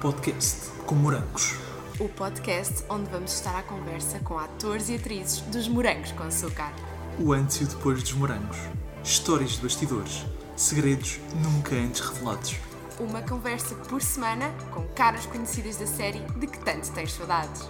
podcast com morangos. O podcast onde vamos estar à conversa com atores e atrizes dos Morangos com Açúcar. O antes e o depois dos morangos. Histórias de bastidores. Segredos nunca antes revelados. Uma conversa por semana com caras conhecidas da série de que tanto tens saudades.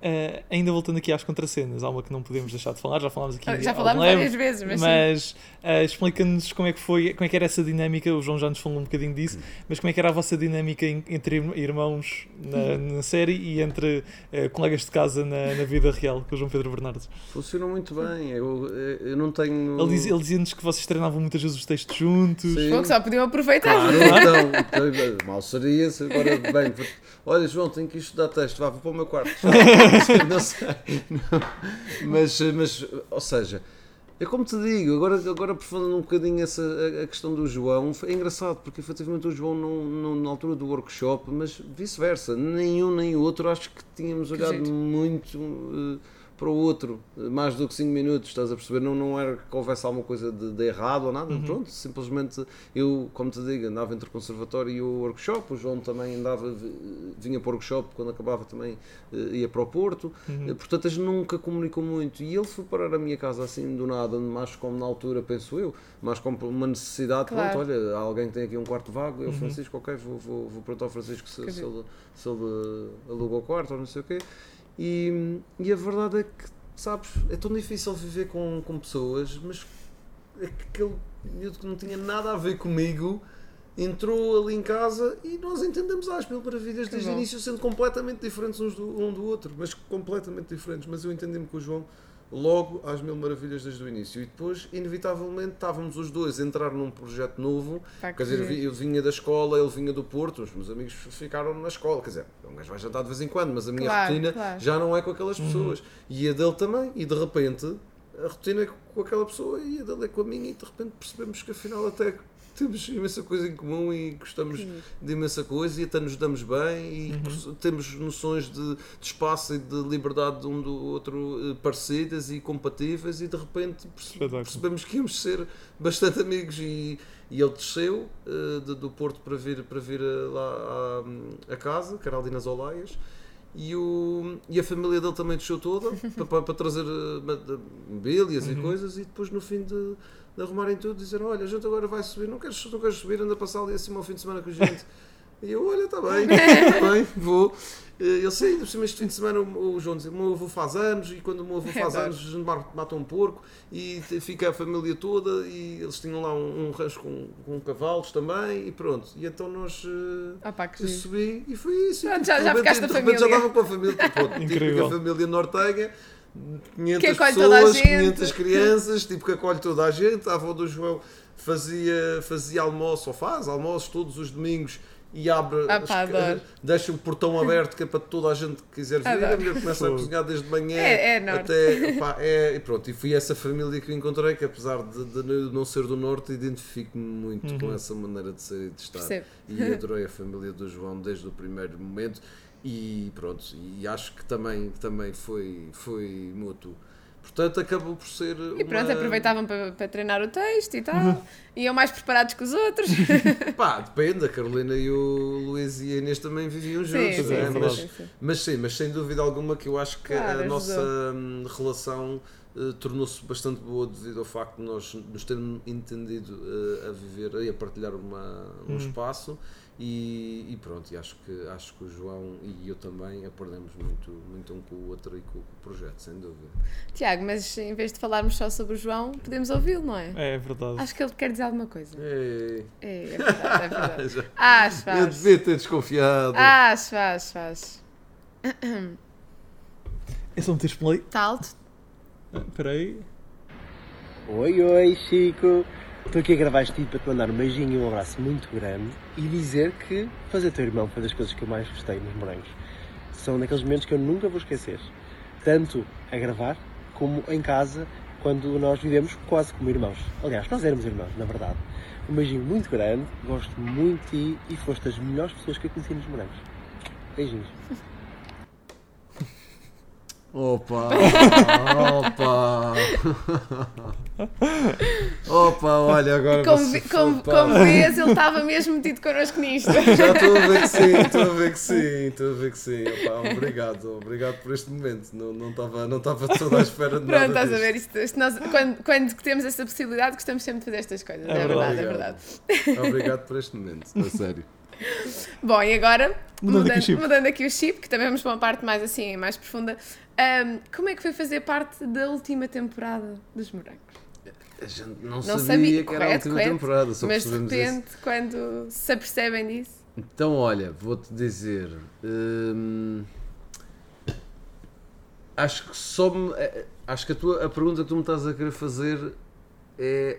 Uh, ainda voltando aqui às contracenas, há uma que não podemos deixar de falar, já falámos aqui. Já ao falámos leve, várias vezes, mas, mas uh, explica-nos como é que foi, como é que era essa dinâmica, o João já nos falou um bocadinho disso, mas como é que era a vossa dinâmica entre ir- irmãos na, na série e entre uh, colegas de casa na, na vida real, com o João Pedro Bernardes. Funcionou muito bem. Eu, eu não tenho. Ele, diz- ele dizia-nos que vocês treinavam muitas vezes os textos juntos. Sim. Pouco só podiam aproveitar. Claro, então, então, mal seria se agora, bem, olha João, tenho que estudar texto, vá, vou para o meu quarto. não sei, não. Mas, mas, ou seja, é como te digo, agora, agora aprofundando um bocadinho essa, a, a questão do João, foi engraçado, porque efetivamente o João, não, não- na altura do workshop, mas vice-versa, nenhum nem o outro, acho que tínhamos olhado jeito. muito eh, para o outro, eh, mais do que 5 minutos, estás a perceber? Não, não era que houvesse alguma coisa de, de errado ou nada, pronto, simplesmente eu, como te digo, andava entre o conservatório e o workshop, o João também andava, vi- vinha para o workshop, quando acabava também eh, ia para o Porto, Eh, portanto a gente nunca comunicou muito e ele foi parar a minha casa assim do nada, mais como na altura, penso eu, mais como uma necessidade, Claro. pronto, olha, há alguém que tem aqui um quarto vago, eu, Francisco, ok, vou, vou, vou perguntar ao Francisco se, se ele, se ele aluga o quarto ou não sei o quê. E, e a verdade é que, sabes, é tão difícil viver com, com pessoas, mas que aquele miúdo que não tinha nada a ver comigo entrou ali em casa e nós entendemos às Que desde o início, sendo completamente diferentes uns do, um do outro, mas completamente diferentes. Mas eu entendi-me com o João logo às mil maravilhas desde o início. E depois, inevitavelmente, estávamos os dois a entrar num projeto novo. Quer que dizer, eu vinha da escola, ele vinha do Porto, os meus amigos ficaram na escola. Quer dizer, um gajo vai jantar de vez em quando, mas a minha Claro, rotina claro. já não é com aquelas pessoas. E a dele também. E de repente, a rotina é com aquela pessoa e a dele é com a minha. E de repente percebemos que afinal até temos imensa coisa em comum e gostamos de imensa coisa e até nos damos bem e Uhum. temos noções de, de espaço e de liberdade de um do outro eh, parecidas e compatíveis e de repente percebemos que íamos ser bastante amigos e, e ele desceu eh, de- do Porto para vir, para vir eh, lá à, à casa, que era ali nas Olaias e, o, e a família dele também desceu toda para, para, trazer mobílias e coisas e depois no fim de, de arrumarem tudo dizer olha a gente agora vai subir, não queres, não queres subir, anda a passar ali assim ao fim de semana com a gente e eu, olha, está bem, está bem, vou. Eh, Eu sei, por cima este fim de semana o, João dizia, o meu avô faz anos e quando o meu avô faz Adoro. anos a gente mata um porco e fica a família toda e eles tinham lá um, um rancho com, com cavalos também e pronto. E então nós eh, Ah pá, que eu subi e foi isso. E, Pronto, já- já ficaste a repente já família. estava com a família. Tipo, Incrível. tipo a família nortenha. 500 Que acolhe toda a pessoas, gente. 500 crianças, tipo que acolhe toda a gente. A avó do João fazia, fazia almoço, ou faz almoços todos os domingos e abre, Ah, as- pá, deixa o portão aberto que é para toda a gente que quiser vir. Adoro. A mulher começa a cozinhar desde manhã É- é até. pá, é, e pronto, e foi essa família que eu encontrei que, apesar de, de não ser do norte, identifico-me muito com essa maneira de ser e de estar Percebo. e adorei a família do João desde o primeiro momento e pronto, e acho que também, também foi, foi mútuo. Portanto, acabou por ser. E pronto, aproveitavam para, para treinar o texto e tal. Iam mais preparados que os outros. Pá, depende, a Carolina e o Luís e a Inês também viviam Sim, juntos, sim, né? sim, mas, sim, sim. mas sim, mas sem dúvida alguma que eu acho que Claro, a ajudou. nossa hum, relação eh, tornou-se bastante boa devido ao facto de nós nos termos entendido eh, a viver e a partilhar uma, um espaço e, e pronto, e acho que, acho que o João e eu também aprendemos muito, muito um com o outro e com, o projeto, sem dúvida. Tiago, mas em vez de falarmos só sobre o João, podemos ouvi-lo, não é? É verdade. Acho que ele quer dizer alguma coisa. Ei, É, é verdade, é verdade. Acho, eu faz. devia ter desconfiado. Acho, faz, faz. É só meter play. Está alto? Ah, Espera aí. Oi, oi, Chico. Estou aqui a gravar este vídeo para te mandar um beijinho e um abraço muito grande e dizer que fazer teu irmão foi das coisas que eu mais gostei nos morangos. São daqueles momentos que eu nunca vou esquecer. Tanto a gravar como em casa, quando nós vivemos quase como irmãos. Aliás, nós éramos irmãos, na verdade. Um beijinho muito grande, gosto muito de ti e foste das melhores pessoas que eu conheci nos morangos. Beijinhos. Opa! Opa! Opa, olha, agora Como, você como, como vês, ele estava mesmo metido connosco nisto. Já estou a ver que sim, estou a ver que sim, estou a ver que sim. Opa, obrigado, obrigado por este momento. Não não estava não estava toda à espera de nada. Pronto, estás a ver? Isto, isto nós, quando, quando temos essa possibilidade, gostamos sempre de fazer estas coisas. É É, verdade. verdade, é verdade. Obrigado por este momento, a sério. Bom, e agora, Mudando mudando, aqui o chip. mudando aqui o chip, que também vamos para uma parte mais assim, mais profunda. Ahm, como é que foi fazer parte da última temporada dos Morangos? A gente não, Não sabia, sabia, que era a correto, última correto. temporada, só Mas de percebemos isso. repente, quando se apercebem disso. Então, olha, vou-te dizer. hum, acho que só me. eh, Acho que a, tua, a pergunta que tu me estás a querer fazer é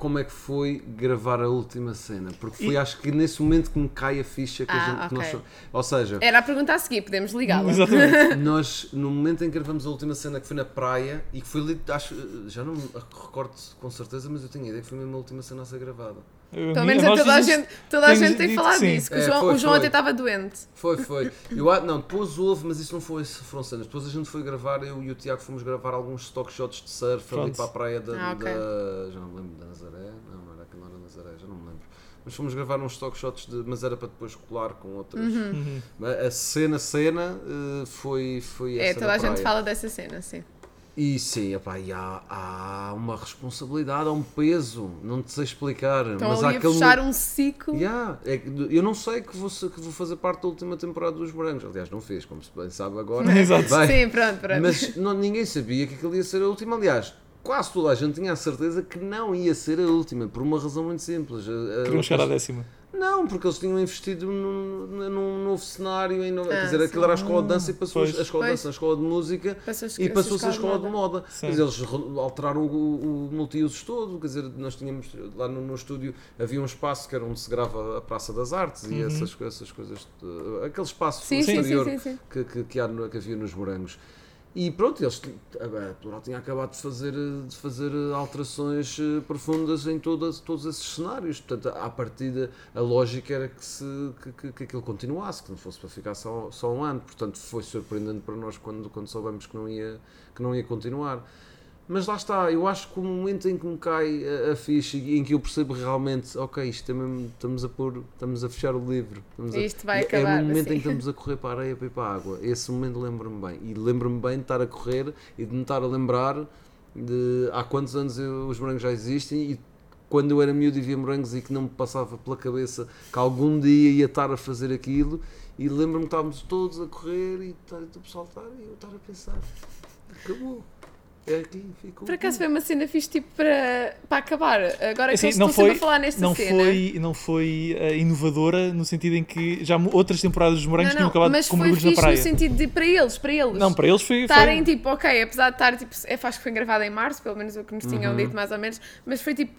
como é que foi gravar a última cena. Porque foi, E- acho que nesse momento que me cai a ficha que, a Ah, gente, que nós. Ou seja, Era a pergunta a seguir, podemos ligá-la. Exatamente. nós, no momento em que gravamos a última cena que foi na praia e que foi acho, já não me recordo com certeza, mas eu tenho a ideia que foi mesmo a última cena a ser gravada. Pelo menos Nós toda a gente, toda a gente tem falado disso. Que o É, João, foi, o João até estava doente. Foi, foi. Eu, não, depois houve, mas isso não foi, foram cenas. Depois a gente foi gravar, eu e o Tiago fomos gravar alguns stock shots de surf ali Pronto. para a praia da, Ah, ok. da- Já não me lembro, da Nazaré? Não, não era aquilo, não era Nazaré, já não me lembro. Mas fomos gravar uns stock shots, de, mas era para depois colar com outras. Uhum. Uhum. A cena, cena, eh, foi, foi É, essa toda na a gente fala dessa cena, sim. E sim, epá, e há, há uma responsabilidade, há um peso, não te sei explicar. Estão mas há Então, ali a aquele fechar um ciclo. Yeah, é eu não sei que vou, que vou fazer parte da última temporada dos Morangos. Aliás, não fez, como se bem sabe agora. Exato. Bem, Sim, pronto, pronto. mas não, ninguém sabia que aquilo ia ser a última. Aliás, quase toda a gente tinha a certeza que não ia ser a última, por uma razão muito simples. A- a- Queriam chegar à décima. Não, porque eles tinham investido num, num novo cenário. Em novo, Ah, quer dizer, aquilo sim. era a escola de dança e passou Pois. a escola de dança, a escola de música Passou-se e passou-se a escola de moda. moda. Quer dizer, eles alteraram o, o multiusos todo. Quer dizer, nós tínhamos lá no, no estúdio havia um espaço que era onde se grava a Praça das Artes e essas, essas coisas. de- aquele espaço Sim, sim, sim, exterior sim, sim. Que, que, que, há que havia nos morangos. E pronto, eles, a Plural tinha acabado de fazer, de fazer alterações eh, profundas em todas, todos esses cenários. Portanto, à partida, a lógica era que, se, que, que, que aquilo continuasse, que não fosse para ficar só, só um ano. Portanto, foi surpreendente para nós quando, quando soubemos que não, ia, que não ia continuar. Mas lá está, eu acho que o momento em que me cai a, a ficha e em que eu percebo realmente, ok, isto é mesmo, estamos a pôr, estamos a fechar o livro. Estamos a- Isto vai é, acabar, É o momento assim. em que estamos a correr para a areia para ir para a água. Esse momento lembro-me bem. E lembro-me bem de estar a correr e de me estar a lembrar de há quantos anos eu- os morangos já existem e quando eu era miúdo e via morangos e que não me passava pela cabeça que algum dia ia estar a fazer aquilo. E lembro-me que estávamos todos a correr e estar- o pessoal estar e eu estar a pensar: acabou. É. Por acaso foi uma cena fixe tipo para, para acabar. Agora que Assim, eles não sempre foi- a falar nesta Não cena. foi, não foi eh, inovadora no sentido em que já outras temporadas dos Morangos Não, tinham acabado mas com foi mergulhos na fixe no praia. sentido de para eles, para eles. Não, para eles foi. foi- estarem tipo, ok, apesar de estar tipo, é, acho que foi gravado em março, pelo menos o que nos Uhum. tinham dito mais ou menos, mas foi tipo,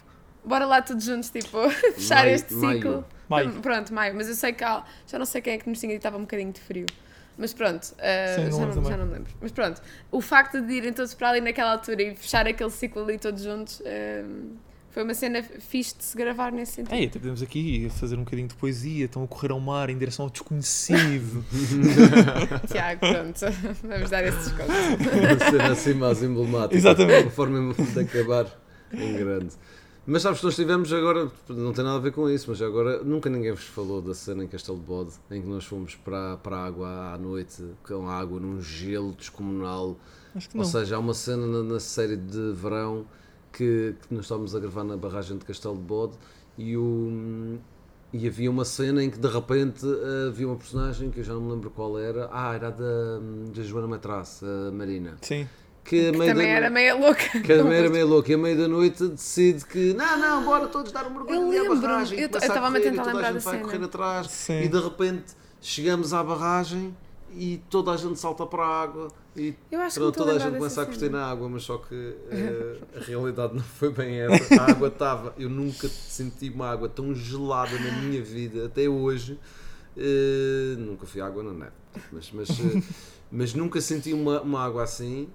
bora lá todos juntos, tipo, fechar Maio- este ciclo. Maio. Pronto, maio, mas eu sei que há, já não sei quem é que nos tinha dito, estava um bocadinho de frio. Mas pronto, uh, já, não, já não me lembro. Mas pronto, o facto de irem todos para ali naquela altura e fechar aquele ciclo ali todos juntos um, foi uma cena fixe de se gravar nesse sentido. Ei, até podemos aqui fazer um bocadinho de poesia, estão a correr ao mar em direção ao desconhecido. Tiago, pronto, vamos dar esse desconto. Uma cena assim mais emblemática. Exatamente. Uma forma de acabar em grande. Mas sabes, nós tivemos agora, não tem nada a ver com isso, mas agora nunca ninguém vos falou da cena em Castelo de Bode, em que nós fomos para, para a água à noite, com água num gelo descomunal. Acho que Ou seja, há uma cena na, na série de verão que, que nós estávamos a gravar na barragem de Castelo de Bode e, o, e havia uma cena em que de repente havia uma personagem que eu já não me lembro qual era. Ah, era da, da Joana Matrace, a Marina. Sim. Que, a Que meio também da, era meia louca. que também era meio louca e a meio da noite decide que não, não, bora todos dar um mergulho Eu ali à lembro-me, barragem. e eu estava-me a tentar e toda lembrar a gente da vai cena. correr atrás Sim. e de repente chegamos à barragem e toda a gente salta para a água e toda a gente começa a curtir na água, mas só que eh, a realidade não foi bem essa. A água estava. Eu nunca senti uma água tão gelada na minha vida, até hoje. Eh, nunca fui à água na neve, mas, mas, eh, mas nunca senti uma, uma água assim.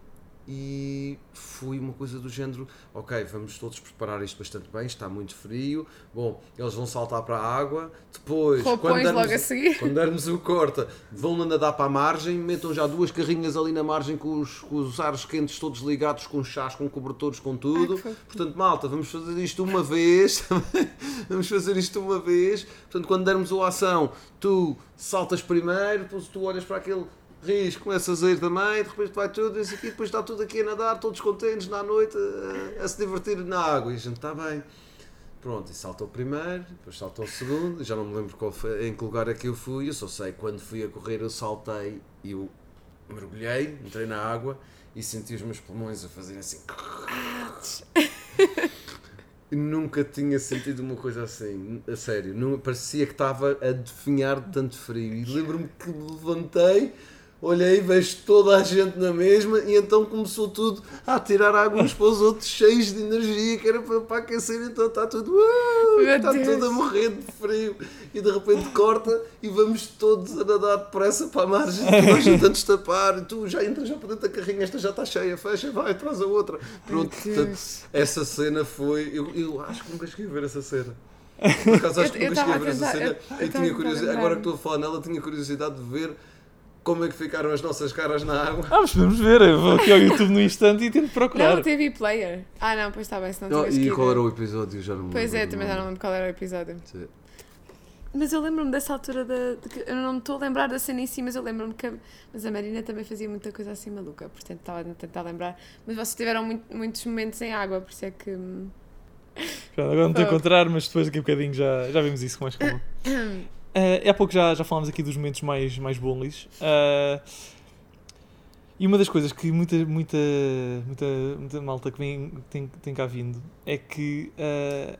E foi uma coisa do género: ok, vamos todos preparar isto bastante bem, está muito frio. Bom, eles vão saltar para a água. Depois, Roupões dermos- quando dermos o corta, vão nadar para a margem, metam já duas carrinhas ali na margem com os, com os ares quentes todos ligados, com chás, com cobertores, com tudo. Ai. Portanto, malta, vamos fazer isto uma vez. vamos fazer isto uma vez. Portanto, quando dermos a ação, tu saltas primeiro, depois tu olhas para aquele risco, começas a ir também, de repente vai tudo, isso aqui, depois está tudo aqui a nadar, todos contentes na noite, a, a se divertir na água. E a gente está bem. Pronto, e saltou o primeiro, depois saltou o segundo, já não me lembro qual foi, em que lugar é que eu fui, eu só sei quando fui a correr eu saltei e eu mergulhei, entrei na água e senti os meus pulmões a fazerem assim. Nunca tinha sentido uma coisa assim, a sério. Não, parecia que estava a definhar de tanto frio. E lembro-me que me levantei, olhei, vejo toda a gente na mesma e então começou tudo a tirar água uns para os outros, cheios de energia, que era para, para aquecer. Então está tudo, uh, está Deus. tudo a morrer de frio. E de repente corta e vamos todos a nadar depressa para a margem, toda a gente a destapar. E tu já entras já para dentro da carrinha, esta já está cheia, fecha, vai, traz a outra. Pronto, portanto, essa cena foi. Eu, eu acho que nunca cheguei a ver essa cena. Por acaso acho que Eu- eu nunca cheguei a tava ver essa cena. eu- Eu, eu tava tinha curiosidade, agora que estou a falar nela, tinha curiosidade de ver como é que ficaram as nossas caras na água. Ah, mas podemos ver. Eu vou aqui ao YouTube no instante e tento procurar. Não, TV Player. Ah, não, pois está bem, se não e qual era o episódio? Já não me Pois é, também já não lembro qual era o episódio. Sim. Mas eu lembro-me dessa altura da. de que- eu não me estou a lembrar da cena em si, mas eu lembro-me que. a- Mas a Marina também fazia muita coisa assim maluca, portanto estava a tentar lembrar. Mas vocês tiveram muito- muitos momentos em água, por isso é que. hum, agora não estou a encontrar, mas depois daqui a bocadinho já, já vemos isso com mais calma. Uh, há pouco já, já falámos aqui dos momentos mais, mais bullies. Uh, e uma das coisas que muita, muita, muita, muita malta que vem, tem, tem cá vindo é que uh,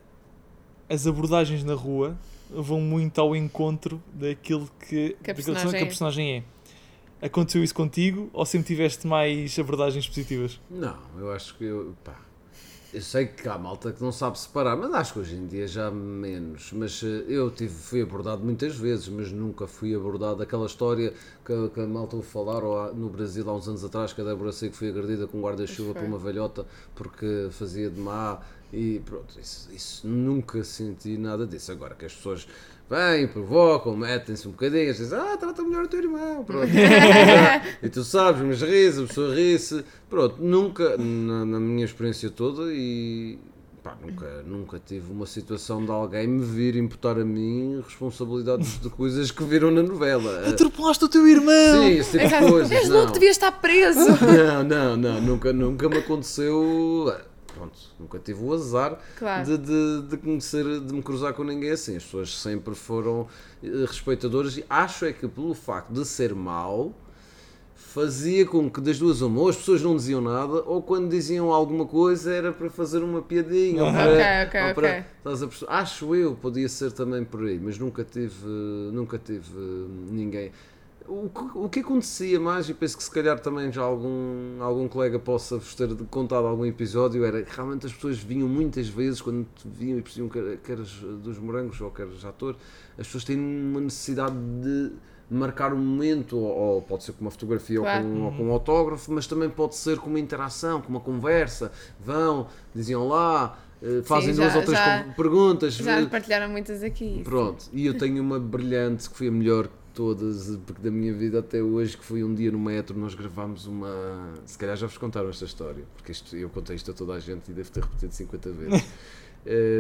as abordagens na rua vão muito ao encontro daquilo que, Que a daquilo personagem que a é. personagem é. Aconteceu isso contigo ou sempre tiveste mais abordagens positivas? Não, eu acho que eu. Pá, eu sei que há malta que não sabe separar, mas acho que hoje em dia já menos. Mas eh, eu tive, fui abordado muitas vezes, mas nunca fui abordado aquela história que, que a malta ouve falar ou no Brasil há uns anos atrás que a Débora Seco foi agredida com um guarda-chuva por uma velhota porque fazia de má e pronto, isso, isso nunca senti nada disso. Agora que as pessoas vêm, provocam, metem-se um bocadinho, dizem, ah, trata melhor o teu irmão, pronto. e tu sabes, mas ri-se, a pessoa ri-se, pronto, nunca, na, na minha experiência toda e pá, nunca, nunca tive uma situação de alguém me vir imputar a mim responsabilidades de coisas que viram na novela. Atropelaste o teu irmão! Sim, esse tipo de coisas. És não. louco, devias estar preso! Não, não, não, nunca, nunca me aconteceu. Pronto, nunca tive o azar Claro. de, de, de conhecer, de me cruzar com ninguém assim. As pessoas sempre foram eh, respeitadoras e acho é que pelo facto de ser mau fazia com que das duas uma, ou as pessoas não diziam nada, ou quando diziam alguma coisa era para fazer uma piadinha. ou Ok, para- ok, ou para- ok. estás a perceber? Acho eu, podia ser também por aí, mas nunca tive, nunca tive eh, ninguém. O que, o que acontecia mais, e penso que se calhar também já algum, algum colega possa vos ter contado algum episódio, era que realmente as pessoas vinham muitas vezes, quando te vinham e percebiam que, era- que eras dos morangos ou que eras ator, as pessoas têm uma necessidade de marcar um momento, ou, ou pode ser com uma fotografia Claro. ou, com, ou com um autógrafo, mas também pode ser com uma interação, com uma conversa. Vão, diziam lá, eh, fazem já- duas ou três já- perguntas. Já eh, partilharam muitas aqui. Pronto, e eu tenho uma brilhante que foi a melhor todas, porque da minha vida até hoje, que foi um dia no metro, nós gravámos uma. Se calhar já vos contaram esta história, porque isto, eu contei isto a toda a gente e devo ter repetido 50 vezes.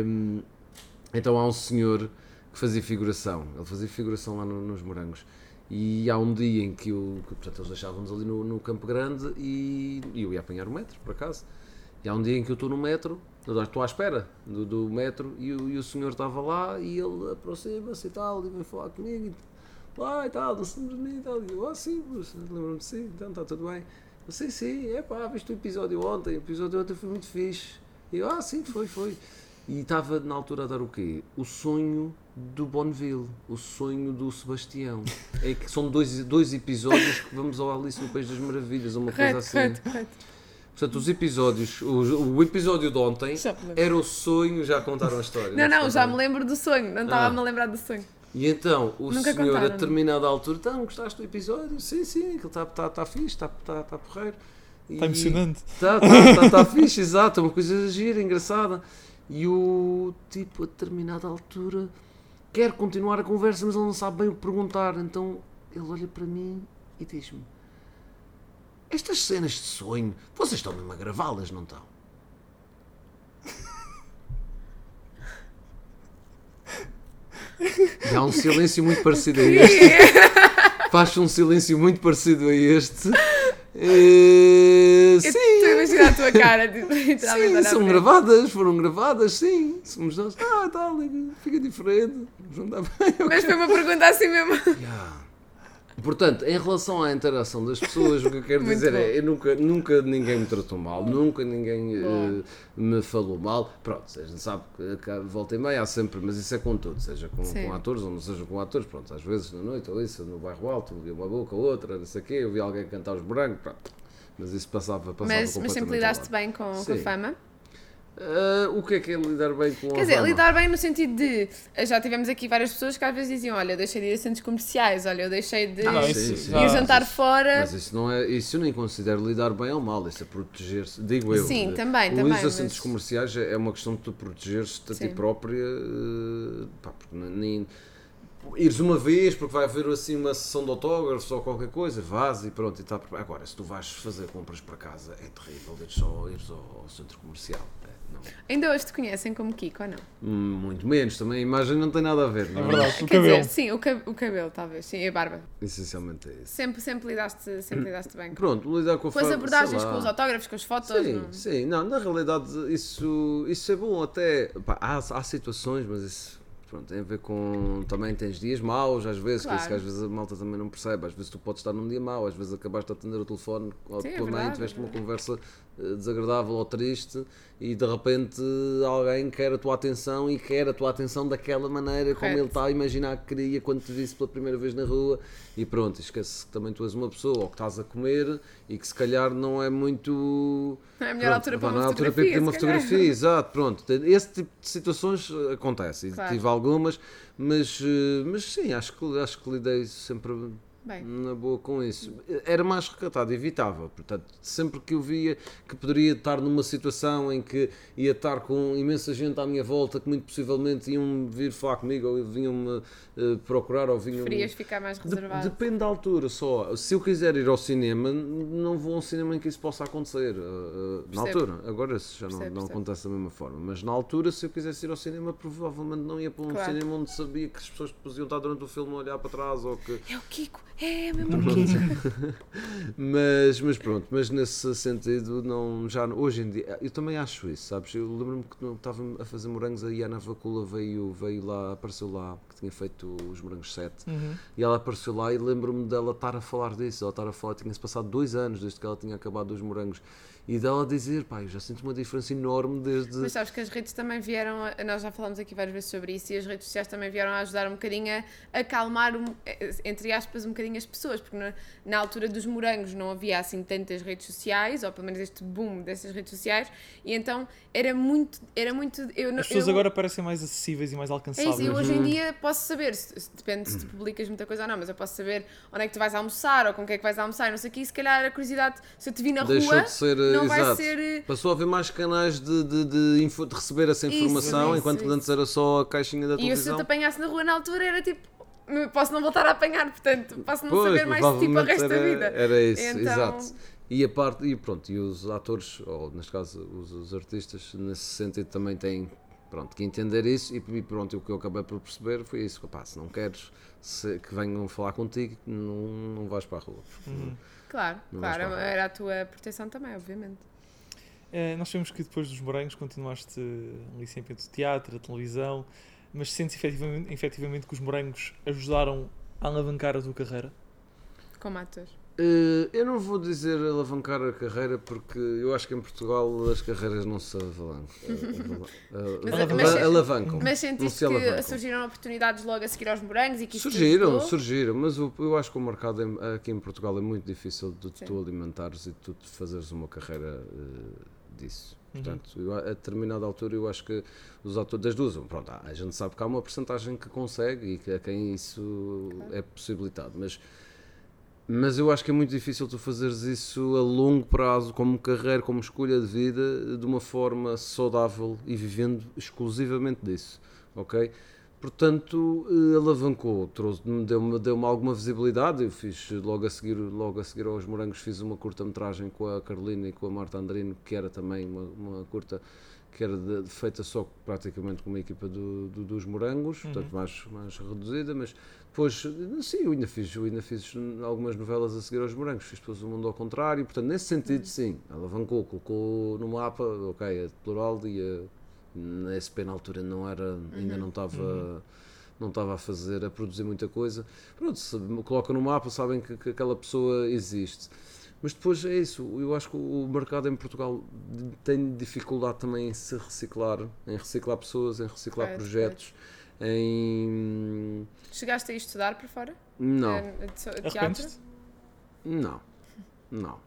Hum, então há um senhor que fazia figuração, ele fazia figuração lá no- nos morangos. E há um dia em que, eu, que, portanto, eles deixavam-nos ali no, no Campo Grande e, e eu ia apanhar o metro, por acaso. E há um dia em que eu estou no metro, eu estou à espera do, do metro e o, e o senhor estava lá e ele aproxima-se e tal, e vem falar comigo e lá e tal, não se lembra de mim e tal. E eu, ah, sim, lembro-me de si, então está tudo bem. Eu, sim, sim, é pá, viste o episódio ontem, o episódio ontem foi muito fixe. E eu, ah, sim, foi, foi. E estava na altura a dar o quê? O sonho do Bonneville, o sonho do Sebastião. É que são dois, dois episódios que vamos ao Alice no País das Maravilhas, uma coisa assim. correto, correto. Portanto, os episódios, o, o episódio de ontem me era o sonho, já contaram a história. Não, não, se já me lembro do sonho, não Ah. estava-me a lembrar do sonho. E então, o Nunca senhor a contaram. determinada altura, então, gostaste do episódio? Sim, sim, aquilo está tá, tá fixe, está tá, tá porreiro. Está emocionante. Está tá, tá, tá fixe, exato, é uma coisa gira, engraçada. E o tipo, a determinada altura, quer continuar a conversa, mas ele não sabe bem o que perguntar. Então ele olha para mim e diz-me: Estas cenas de sonho, vocês estão mesmo a gravá-las, não estão? E há um silêncio muito parecido a este. Faz um silêncio muito parecido a este. Eh, Eu sim, Estou a imaginar a tua cara, tipo, sim, são gravadas, foram gravadas, sim. Somos nós. Ah, tal, fica diferente. Mas foi uma pergunta assim mesmo. Yeah. Portanto, em relação à interação das pessoas, o que eu quero dizer bom. é: eu nunca, nunca ninguém me tratou mal, nunca ninguém eh, me falou mal. Pronto, a gente sabe que volta e meia há sempre, mas isso é com tudo, seja com, com atores ou não seja com atores. Pronto, às vezes na noite ou isso, no bairro alto, vi uma boca, outra, não sei o quê, eu vi alguém cantar os brancos, pronto. Mas isso passava, passava Mas, mas sempre lidaste bem com, com a fama? Ah, o que é que é lidar bem com Quer dizer, fama? lidar bem no sentido de. Já tivemos aqui várias pessoas que às vezes diziam: Olha, eu deixei de ir a centros comerciais, olha, eu deixei de isso sim. já- ir jantar fora. Mas isso não é, isso eu nem considero lidar bem ou mal, isso é proteger-se, digo eu. Sim, também, o também, uso a mas- centros comerciais é é uma questão de tu protegeres-te a ti própria, eh, pá, porque nem, ires uma vez porque vai haver assim uma sessão de autógrafos ou qualquer coisa, vás e pronto, e está. Agora, se tu vais fazer compras para casa, é terrível, ires só ires ao, ao centro comercial. É, não. Ainda hoje te conhecem como Kiko ou não? Hum, Muito menos, também a imagem não tem nada a ver, não É verdade. O Quer cabelo. dizer, sim, o, cab- o cabelo, talvez, sim, e a barba. Essencialmente é isso. Sempre, sempre lidaste, sempre lidaste bem. Pronto, lidar com a com as abordagens, lá. com os autógrafos, com as fotos. Sim, não- sim, não, na realidade isso, isso é bom até, pá, há, há situações, mas isso pronto, tem a ver com, também tens dias maus às vezes, que isso que Claro. às vezes a malta também não percebe, às vezes tu podes estar num dia mau, às vezes acabaste de atender o telefone à Sim, é tua mãe, verdade, tiveste é uma conversa desagradável ou triste e de repente alguém quer a tua atenção e quer a tua atenção daquela maneira como ele está a imaginar que queria quando te visse pela primeira vez na rua e pronto, esquece que também tu és uma pessoa ou que estás a comer e que se calhar não é muito Não é a melhor Pronto, altura para uma é a altura para fotografia. pedir uma fotografia, exato, pronto. Esse tipo de situações eh, acontece, e Claro. tive algumas, mas, eh, mas sim, acho que, acho que lidei sempre Bem. na boa com isso. Era mais recatado, evitável, portanto, sempre que eu via que poderia estar numa situação em que ia estar com imensa gente à minha volta, que muito possivelmente iam vir falar comigo, ou vinham-me eh, procurar, ou vinham Preferias ficar mais de- reservado. depende da altura só. Se eu quiser ir ao cinema, não vou a um cinema em que isso possa acontecer. uh, uh, na altura. Agora isso já não, Percebo, não percebo. acontece da mesma forma. Mas na altura, se eu quisesse ir ao cinema, provavelmente não ia para um Claro. cinema onde sabia que as pessoas podiam estar durante o filme a olhar para trás ou que. É o Kiko, é mesmo o Kiko. Mas, mas pronto, mas nesse sentido, não, já hoje em dia, eu também acho isso, sabes? Eu lembro-me que não estava a fazer morangos, a Iana Vacula veio, veio lá, apareceu lá, que tinha feito os morangos 7, Uhum. e ela apareceu lá e lembro-me dela estar a falar disso, ela estar a falar, tinha-se passado dois anos desde que ela tinha acabado os morangos, e dela dizer, pá, eu já sinto uma diferença enorme desde. Mas sabes que as redes também vieram, a- nós já falámos aqui várias vezes sobre isso, e as redes sociais também vieram a ajudar um bocadinho a acalmar, um, eh, entre aspas, um bocadinho as pessoas, porque na, na altura dos morangos não havia assim tantas redes sociais, ou pelo menos este boom dessas redes sociais, e então era muito, era muito... Eu, não- As pessoas eu- agora parecem mais acessíveis e mais É alcançáveis. isso, eu hoje em dia posso saber, se- se- depende se tu publicas muita coisa ou não, mas eu posso saber onde é que tu vais almoçar ou com quem é que vais almoçar, não sei o que, e se calhar a curiosidade, se eu te vi na Deixou rua, de ser, não vai exato. ser, eh, Passou a haver mais canais de, de, de, info- de receber essa informação, isso, enquanto isso. antes era só a caixinha da E eu, se eu televisão. te apanhasse na rua na altura era tipo, "Me- posso não voltar a apanhar, portanto, posso não Pois, saber mais de tipo o resto da era, vida. Era isso, Então- exato. E a parte, e pronto, e os atores, ou neste caso os, os artistas, nesse sentido também têm pronto, que entender isso e, e pronto, o que eu acabei por perceber foi isso, rapá, se não queres se- que venham falar contigo, não, não vais para a rua. Claro, Não claro, a rua. era a tua proteção também, obviamente. Eh, nós sabemos que depois dos morangos continuaste ali sempre entre o teatro, a televisão, mas sentes efetivamente, efetivamente que os morangos ajudaram a alavancar a tua carreira? Como ator. Eh, eu não vou dizer alavancar a carreira porque eu acho que em Portugal as carreiras não se alavancam. Mas- mas- alavancam. Mas não sentiste se alavancam. que surgiram oportunidades logo a seguir aos morangos e que Surgiram, surgiram, mas o- eu acho que o mercado em- aqui em Portugal é muito difícil de Sim. tu alimentares e de tu te fazeres uma carreira eh, disso. Uhum. Portanto, eu, a determinada altura eu acho que os atores das duas, pronto, a gente sabe que há uma porcentagem que consegue e que a quem isso é possibilitado, mas Mas eu acho que é muito difícil tu fazeres isso a longo prazo, como carreira, como escolha de vida, de uma forma saudável e vivendo exclusivamente disso, ok? Portanto, eh, alavancou, deu-me deu alguma visibilidade. Eu fiz logo a seguir, logo a seguir aos Morangos, fiz uma curta-metragem com a Carolina e com a Marta Andrino, que era também uma, uma curta que era de- feita só praticamente com uma equipa do, do- dos Morangos, portanto mais, mais reduzida, mas depois, sim, eu ainda, fiz, eu ainda fiz algumas novelas a seguir aos Morangos, fiz depois o Mundo ao Contrário, portanto, nesse sentido, sim, alavancou, colocou no mapa, ok, a plural e a na SP na altura não era, ainda não estava não estava a fazer, a produzir muita coisa. Pronto, se me colocam no mapa, sabem que, que aquela pessoa existe. Mas depois é isso, eu acho que o mercado em Portugal tem dificuldade também em se reciclar, em reciclar pessoas, em reciclar Pois, projetos, em. Chegaste a ir estudar para fora? Não, Eh, de so- teatro? Arrependes-te? não, não.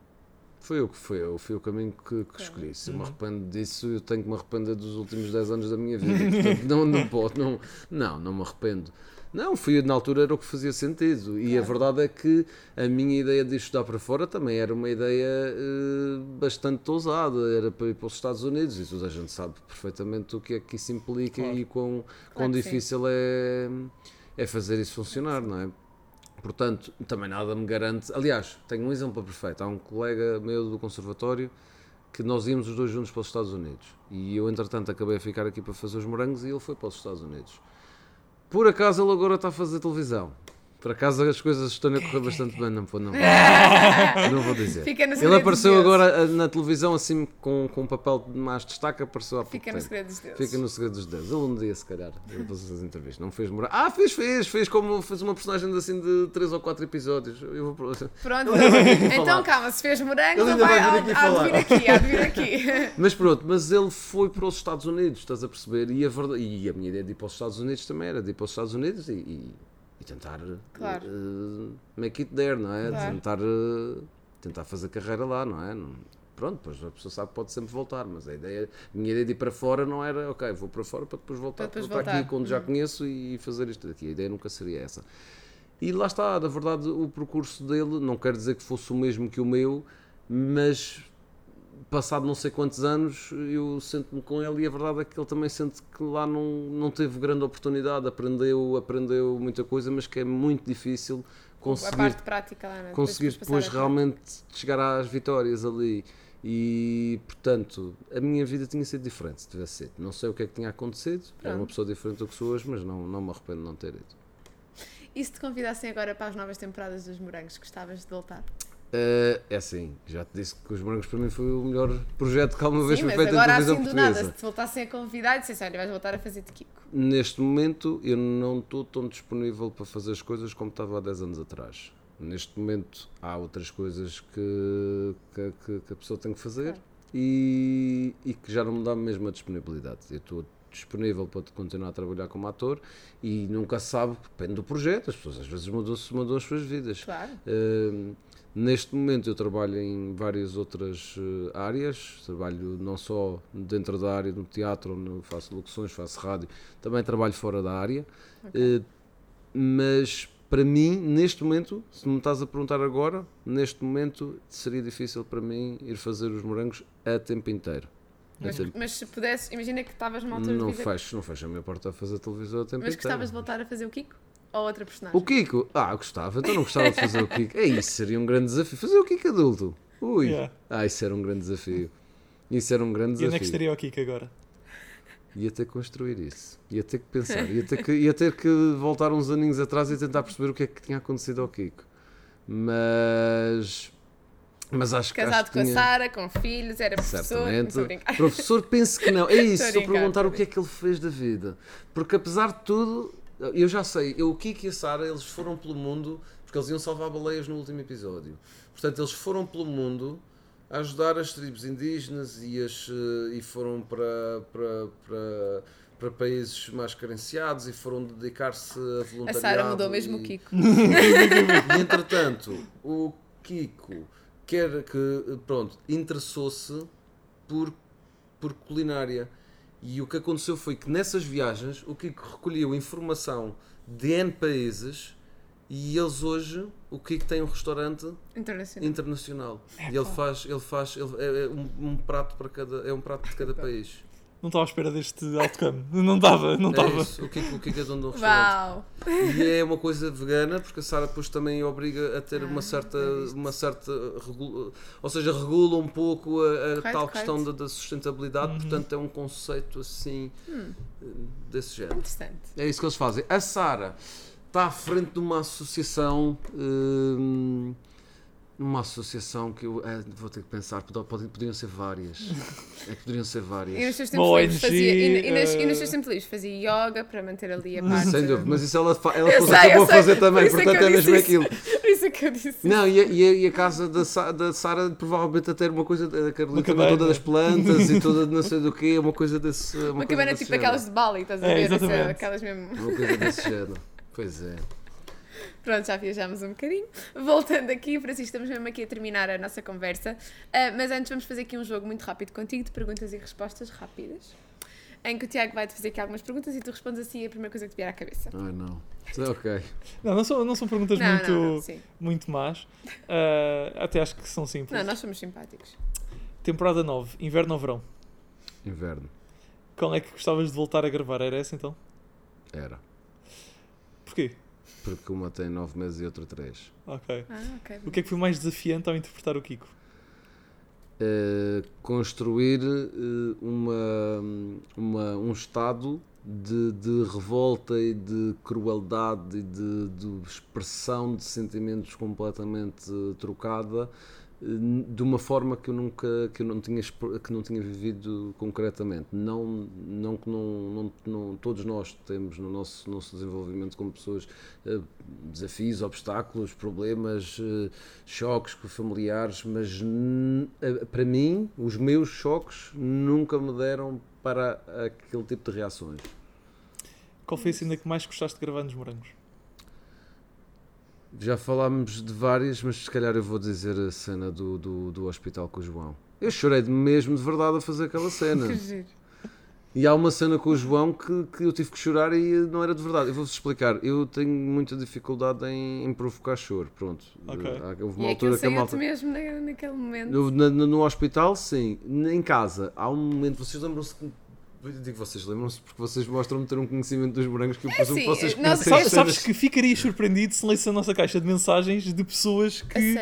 Foi o que foi, eu foi o caminho que, que escolhi. Se eu me arrependo disso, eu tenho que me arrepender dos últimos 10 anos da minha vida. Portanto, não, não posso, não, não, não me arrependo. Não, fui na altura era o que fazia sentido. E a verdade é que a minha ideia de estudar para fora também era uma ideia eh, bastante ousada. Era para ir para os Estados Unidos e toda a gente sabe perfeitamente o que é que isso implica Claro. e quão, quão Claro sim. difícil é, é fazer isso funcionar, não é? Portanto, também nada me garante. Aliás, tenho um exemplo perfeito. Há um colega meu do conservatório que nós íamos os dois juntos para os Estados Unidos. E eu, entretanto, acabei a ficar aqui para fazer os morangos e ele foi para os Estados Unidos. Por acaso, ele agora está a fazer televisão. Por acaso, as coisas estão a correr bastante bem. Não, vou- não, vou- não vou dizer. Ele apareceu deuses. agora ah, na televisão, assim, com, com um papel de mais destaque. Apareceu há pouco Fica no segredo dos deuses. Fica no segredo dos deuses. Ele um dia, se calhar, faz essas entrevistas. Não fez morar. Ah, fez, fez, fez como fez uma personagem de, assim de 3 ou 4 episódios. Eu vou. Pronto, então calma, se fez morango, Ele vai, vai vir aqui há de vir aqui, há de vir aqui. Mas pronto, mas ele foi para os Estados Unidos, estás a perceber? E a, verdade, e a minha ideia de ir para os Estados Unidos também era de ir para os Estados Unidos e, e tentar Claro. eh, make it there, não é? Claro. Tentar, eh, tentar fazer carreira lá, não é? Não- pronto, depois a pessoa sabe que pode sempre voltar, mas a, ideia, a minha ideia de ir para fora não era, ok, vou para fora para depois voltar Para depois para, voltar. aqui, quando já conheço e fazer isto daqui. A ideia nunca seria essa. E lá está, na verdade, o percurso dele, não quer dizer que fosse o mesmo que o meu, mas passado não sei quantos anos, eu sento-me com ele e a verdade é que ele também sente que lá não, não teve grande oportunidade, aprendeu, aprendeu muita coisa, mas que é muito difícil A conseguir, parte prática lá, não é? conseguir de depois a- realmente chegar às vitórias ali. E, portanto, a minha vida tinha sido diferente se tivesse sido. Não sei o que é que tinha acontecido, era uma Pronto. pessoa diferente do que sou hoje, mas não, não me arrependo de não ter ido. E se te convidassem agora para as novas temporadas dos Morangos, gostavas de voltar? Eh, é assim, já te disse que os Morangos para mim foi o melhor projeto que alguma vez Sim, foi feito em agora televisão assim do portuguesa. nada, se te voltassem a convidar e dissessem, olha, vais voltar a fazer de Kiko. Neste momento eu não estou tão disponível para fazer as coisas como estava há 10 anos atrás. Neste momento há outras coisas que, que, que- que a pessoa tem que fazer e, e que já não me dá mesmo a disponibilidade. Eu estou disponível para continuar a trabalhar como ator e nunca se sabe, depende do projeto, as pessoas às vezes mudam-se mudam as suas vidas. Claro. Uh, neste momento eu trabalho em várias outras uh, áreas, trabalho não só dentro da área do teatro, onde faço locuções, faço rádio, também trabalho fora da área, Uh, mas para mim, neste momento, se me estás a perguntar agora, neste momento seria difícil para mim ir fazer os morangos a tempo inteiro. Mas, tempo- mas se pudesses, imagina que estavas numa altura Não fecho, não fecho a minha porta a fazer televisão a tempo Mas inteiro. gostavas de voltar a fazer o Kiko? Ou outra personagem? O Kiko? Ah, gostava. Então não gostava de fazer o Kiko. É isso, seria um grande desafio. Fazer o Kiko adulto. Ui. Yeah. Ah, isso era um grande desafio. Isso era um grande E onde é que desafio. estaria o Kiko agora? Ia ter que construir isso. Ia ter que pensar. Ia ter que, ia ter que voltar uns aninhos atrás e tentar perceber o que é que tinha acontecido ao Kiko. Mas. Mas acho que. Casado acho que com a tinha- Sara, com filhos, era professor. Certamente. A. Professor, penso que não. É isso, Estou a se eu perguntar o a que é que ele fez da vida. Porque apesar de tudo, eu já sei, eu, o Kiko e a Sara, eles foram pelo mundo, porque eles iam salvar baleias no último episódio. Portanto, eles foram pelo mundo a ajudar as tribos indígenas e, as, eh, e foram para, para, para, para países mais carenciados e foram dedicar-se a A voluntariado. Sara mudou mesmo e- o Kiko. e entretanto, o Kiko quer que, pronto, interessou-se por, por culinária. E o que aconteceu foi que nessas viagens o Kiko recolheu informação de N países E eles hoje, o Kiko tem um restaurante Internacional. internacional. E ele faz, ele faz ele, é, é um, um prato para cada, é um prato de cada país. Não estava à espera deste outcome. Não estava, não É estava. isso, o Kiko, o Kiko é dono de um restaurante. Uau! E é uma coisa vegana, porque a Sara depois também obriga a ter uma Ah, certa, bem visto. uma certa regula, ou seja, regula um pouco a, a Correto, tal correto. questão da, da sustentabilidade, Uhum. portanto é um conceito assim Hum. eh, desse género. Interessante. É isso que eles fazem. A Sara está à frente de uma associação. hum, uma associação que eu eh, vou ter que pensar, poderiam ser várias. É que poderiam ser E nos várias. seus tempos livres fazia. E, e, nas- e nos eh, seus tempos livres fazia yoga para manter ali a parte. Sem dúvida, mas isso ela, ela Eu sei, eu acabou a sei, fazer também, isso é portanto eu é mesmo disse aquilo. Por isso é que eu disse. Não, e a, e a- e a casa da, Sa- da Sara provavelmente até era uma coisa da cabana. toda das plantas e toda de não sei do quê, uma coisa desse. Uma, Uma coisa cabana desse tipo género. aquelas de Bali, estás a É, ver? exatamente. Essa- Aquelas mesmo. Uma coisa desse género. Pois é. Pronto, já viajámos um bocadinho. Voltando aqui, Francisco, estamos mesmo aqui a terminar a nossa conversa. Ah, mas antes vamos fazer aqui um jogo muito rápido contigo de perguntas e respostas rápidas. Em que o Tiago vai-te fazer aqui algumas perguntas e tu respondes assim a primeira coisa que te vier à cabeça. Ai não. Ok. Não, não são, não são perguntas não, muito, não, não, muito más. Ah, até acho que são simples. Não, nós somos simpáticos. Temporada 9, inverno ou verão? Inverno. Qual é que gostavas de voltar a gravar? Era essa então? Era. Porquê? Porque uma tem nove meses e outra três. Ok. Ah, ok. O que é que foi mais desafiante ao interpretar o Kiko? Eh, construir eh, uma, uma, um estado de, de revolta e de crueldade e de, de expressão de sentimentos completamente eh, trocada de uma forma que eu nunca que eu não tinha que não tinha vivido concretamente não não que não, não, não todos nós temos no nosso nosso desenvolvimento como pessoas eh, desafios obstáculos problemas eh, choques familiares mas eh, para mim os meus choques nunca me deram para aquele tipo de reações Qual foi a cena que mais gostaste de gravar nos morangos? Já falámos de várias, mas se calhar eu vou dizer a cena do, do, do hospital com o João. Eu chorei de mesmo de verdade a fazer aquela cena. E há uma cena com o João que, que eu tive que chorar e não era de verdade. Eu vou-vos explicar. Eu tenho muita dificuldade em, em provocar choro. Pronto. Ok. Há- Houve E uma aquilo altura que a malta. mesmo na- naquele momento. No, na- no hospital, sim. Em casa, há um momento. Vocês lembram-se que. Eu digo vocês lembram-se porque vocês mostram-me ter um conhecimento dos morangos que eu presumo sim, que vocês nós- conhecem. Sabes, que ficarias surpreendido se lesse a nossa caixa de mensagens de pessoas que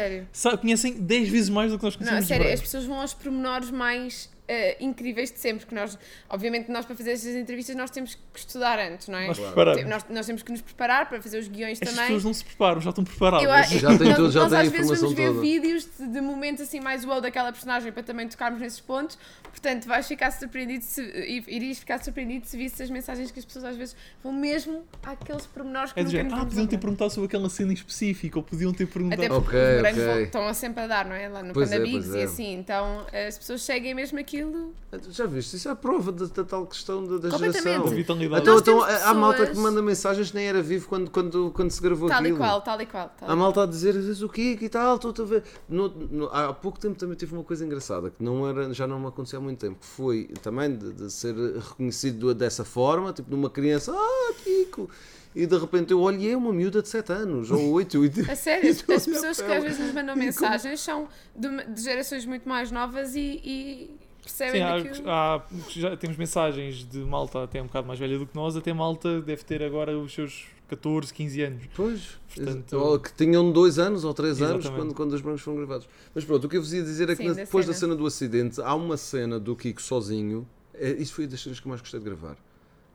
conhecem 10 vezes mais do que nós Não, conhecemos a dos sério, as pessoas vão aos pormenores mais eh, incríveis de sempre, que nós, obviamente, nós para fazer estas entrevistas nós temos que estudar antes, não é? Nós preparamos. Nós, nós temos que nos preparar para fazer os guiões também. pessoas não se preparam, já estão preparadas. Eu Já tem nós, tudo, já nós tem a às vezes vamos ver toda. vídeos de, de momentos assim mais wow daquela personagem para também tocarmos nesses pontos, portanto vais ficar surpreendido se, irias ficar surpreendido se visse as mensagens que as pessoas às vezes vão mesmo àqueles pormenores que É nunca dizer, nos ah, podiam ter perguntado sobre aquela cena em específico, ou podiam ter perguntado. Até porque Ok, os morangos ok. vão- estão sempre a dar, não é? Lá no Pois Panda é, Bigs pois e é. assim, então as pessoas seguem mesmo aquilo. Já viste? Isso é a prova da, da tal questão da, da geração. vitalidade. Então, então temos há malta que pessoas- manda mensagens que nem era vivo quando, quando, quando se gravou Tal e aquilo. qual, tal e qual. Tal e Há malta a dizer "Diz o quê e tal, estou a ver. No- no- há pouco tempo também tive uma coisa engraçada que não era, já não me acontecia há muito tempo, que foi também de, de ser reconhecido dessa forma, tipo numa criança, ah, Kiko! E de repente eu olhei uma miúda de 7 anos ou 8 e A sério, as, a as pessoas que às vezes nos mandam mensagens são de, de gerações muito mais novas e, e percebem Sim, daquilo. há, há- já temos mensagens de malta até um bocado mais velha do que nós, até malta deve ter agora os seus 14, 15 anos. Pois, Portanto- ou que tinham dois anos ou três anos quando, quando os brancos foram gravados. Mas pronto, o que eu vos ia dizer é que Sim, na- da depois da cena. cena do acidente, há uma cena do Kiko sozinho. É, isso foi das cenas que eu mais gostei de gravar.